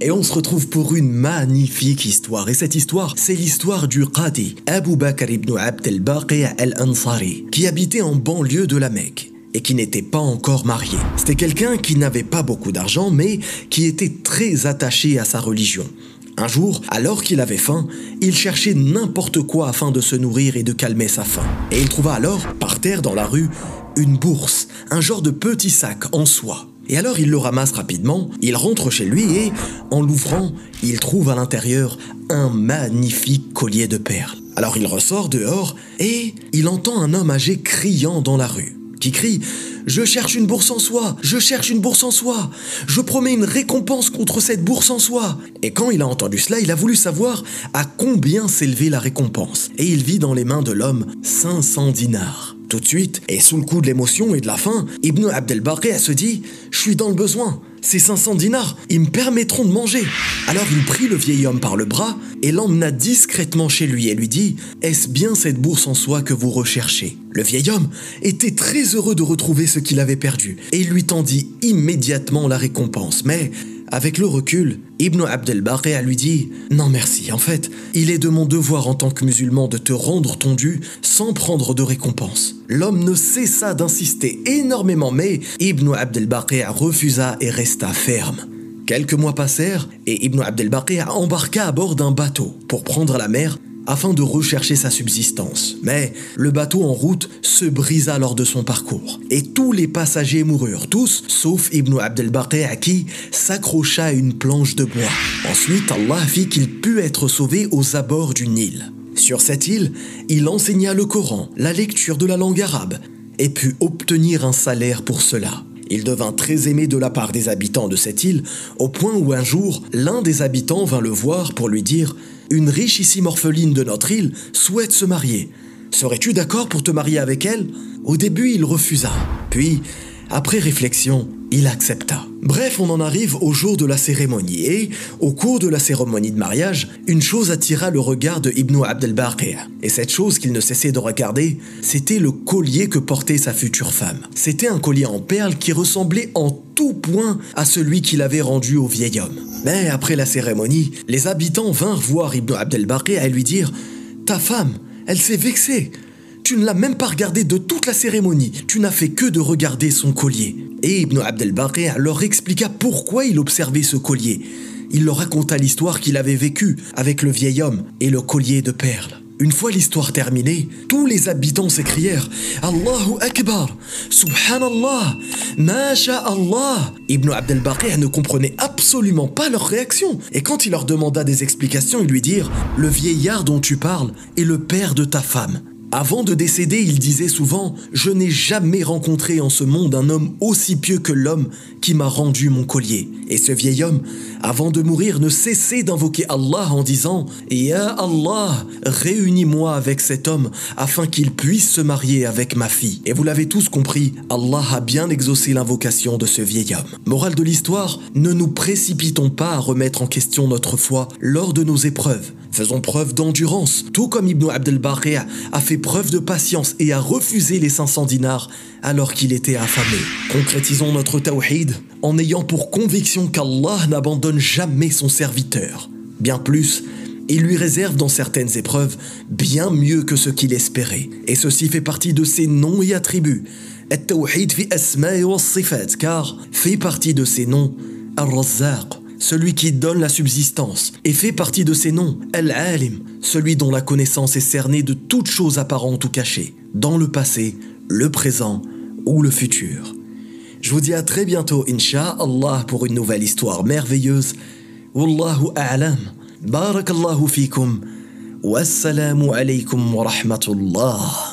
Et on se retrouve pour une magnifique histoire. Et cette histoire, c'est l'histoire du Qadi, Abu Bakr ibn Abd al-Baqi al-Ansari, qui habitait en banlieue de la Mecque et qui n'était pas encore marié. C'était quelqu'un qui n'avait pas beaucoup d'argent, mais qui était très attaché à sa religion. Un jour, alors qu'il avait faim, il cherchait n'importe quoi afin de se nourrir et de calmer sa faim. Et il trouva alors, par terre dans la rue, une bourse, un genre de petit sac en soie. Et alors il le ramasse rapidement, il rentre chez lui et, en l'ouvrant, il trouve à l'intérieur un magnifique collier de perles. Alors il ressort dehors et il entend un homme âgé criant dans la rue, qui crie ⁇ Je cherche une bourse en soie, je cherche une bourse en soie, je promets une récompense contre cette bourse en soie !⁇ Et quand il a entendu cela, il a voulu savoir à combien s'élevait la récompense. Et il vit dans les mains de l'homme 500 dinars. Tout de suite, et sous le coup de l'émotion et de la faim, Ibn Abdelbaqi se dit Je suis dans le besoin. Ces 500 dinars, ils me permettront de manger. Alors il prit le vieil homme par le bras et l'emmena discrètement chez lui et lui dit Est-ce bien cette bourse en soie que vous recherchez? Le vieil homme était très heureux de retrouver ce qu'il avait perdu et il lui tendit immédiatement la récompense. Mais avec le recul, Ibn Abdel a lui dit Non merci, en fait, il est de mon devoir en tant que musulman de te rendre ton dû sans prendre de récompense. L'homme ne cessa d'insister énormément, mais Ibn Abdel refusa et resta ferme. Quelques mois passèrent et Ibn Abdel embarqua à bord d'un bateau pour prendre la mer afin de rechercher sa subsistance. Mais le bateau en route se brisa lors de son parcours. Et tous les passagers moururent, tous, sauf Ibn Abdel à qui s'accrocha à une planche de bois. Ensuite, Allah fit qu'il put être sauvé aux abords d'une île. Sur cette île, il enseigna le Coran, la lecture de la langue arabe, et put obtenir un salaire pour cela. Il devint très aimé de la part des habitants de cette île, au point où un jour, l'un des habitants vint le voir pour lui dire une richissime orpheline de notre île souhaite se marier. Serais-tu d'accord pour te marier avec elle? Au début, il refusa. Puis, après réflexion, il accepta. Bref, on en arrive au jour de la cérémonie et, au cours de la cérémonie de mariage, une chose attira le regard de Ibn Abdel Et cette chose qu'il ne cessait de regarder, c'était le collier que portait sa future femme. C'était un collier en perles qui ressemblait en tout point à celui qu'il avait rendu au vieil homme. Mais après la cérémonie, les habitants vinrent voir Ibn Abdel et lui dire Ta femme, elle s'est vexée. Tu ne l'as même pas regardé de toute la cérémonie, tu n'as fait que de regarder son collier. Et Ibn Abdel leur expliqua pourquoi il observait ce collier. Il leur raconta l'histoire qu'il avait vécue avec le vieil homme et le collier de perles. Une fois l'histoire terminée, tous les habitants s'écrièrent Allahu Akbar, Subhanallah, Masha Allah. Ibn Abdel ne comprenait absolument pas leur réaction. Et quand il leur demanda des explications, ils lui dirent Le vieillard dont tu parles est le père de ta femme. Avant de décéder, il disait souvent ⁇ Je n'ai jamais rencontré en ce monde un homme aussi pieux que l'homme qui m'a rendu mon collier. Et ce vieil homme, avant de mourir, ne cessait d'invoquer Allah en disant ⁇ Ya Allah, réunis-moi avec cet homme afin qu'il puisse se marier avec ma fille. ⁇ Et vous l'avez tous compris, Allah a bien exaucé l'invocation de ce vieil homme. Morale de l'histoire, ne nous précipitons pas à remettre en question notre foi lors de nos épreuves. Faisons preuve d'endurance, tout comme Ibn Abdel a fait preuve de patience et a refusé les 500 dinars alors qu'il était affamé. Concrétisons notre tawhid en ayant pour conviction qu'Allah n'abandonne jamais son serviteur. Bien plus, il lui réserve dans certaines épreuves bien mieux que ce qu'il espérait. Et ceci fait partie de ses noms et attributs. car fait partie de ses noms Al-Razzaq, celui qui donne la subsistance, et fait partie de ses noms, Al-Alim, celui dont la connaissance est cernée de toutes choses apparentes ou cachées, dans le passé, le présent ou le futur. Je vous dis à très bientôt, Inch'Allah, pour une nouvelle histoire merveilleuse. Wallahu a'lam. Barakallahu fikum. Wassalamu alaykum wa rahmatullah.